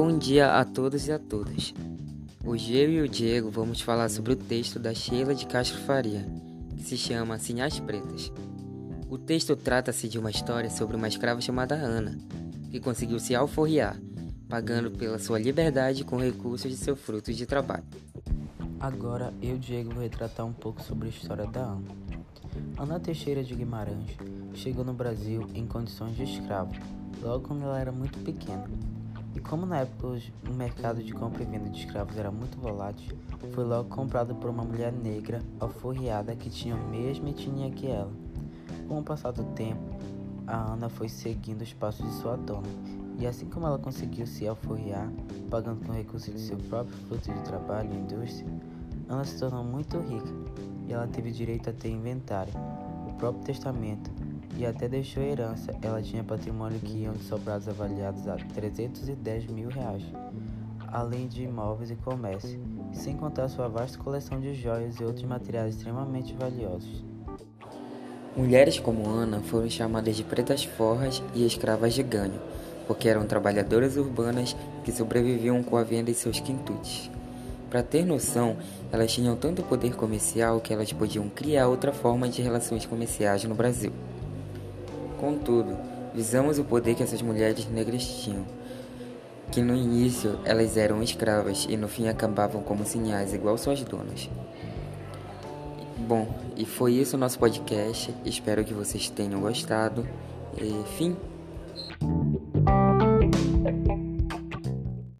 Bom dia a todos e a todas. Hoje eu e o Diego vamos falar sobre o texto da Sheila de Castro Faria, que se chama Sinhas Pretas. O texto trata-se de uma história sobre uma escrava chamada Ana, que conseguiu se alforriar, pagando pela sua liberdade com recursos de seu fruto de trabalho. Agora eu, Diego, vou retratar um pouco sobre a história da Ana. Ana Teixeira de Guimarães chegou no Brasil em condições de escravo, logo quando ela era muito pequena. E como na época o mercado de compra e venda de escravos era muito volátil, foi logo comprada por uma mulher negra alforriada que tinha a mesma etnia que ela. Com o passar do tempo, a Ana foi seguindo os passos de sua dona, e assim como ela conseguiu se alforriar, pagando com recursos de seu próprio fruto de trabalho e indústria, Ana se tornou muito rica e ela teve direito a ter inventário, o próprio testamento e até deixou herança. Ela tinha patrimônio que iam de sobrados avaliados a 310 mil reais, além de imóveis e comércio, sem contar sua vasta coleção de joias e outros materiais extremamente valiosos. Mulheres como Ana foram chamadas de pretas forras e escravas de ganho, porque eram trabalhadoras urbanas que sobreviviam com a venda de seus quintutes. Para ter noção, elas tinham tanto poder comercial que elas podiam criar outra forma de relações comerciais no Brasil. Contudo, visamos o poder que essas mulheres negras tinham, que no início elas eram escravas e no fim acabavam como sinhais igual suas donas. Bom, e foi isso o nosso podcast. Espero que vocês tenham gostado. E fim.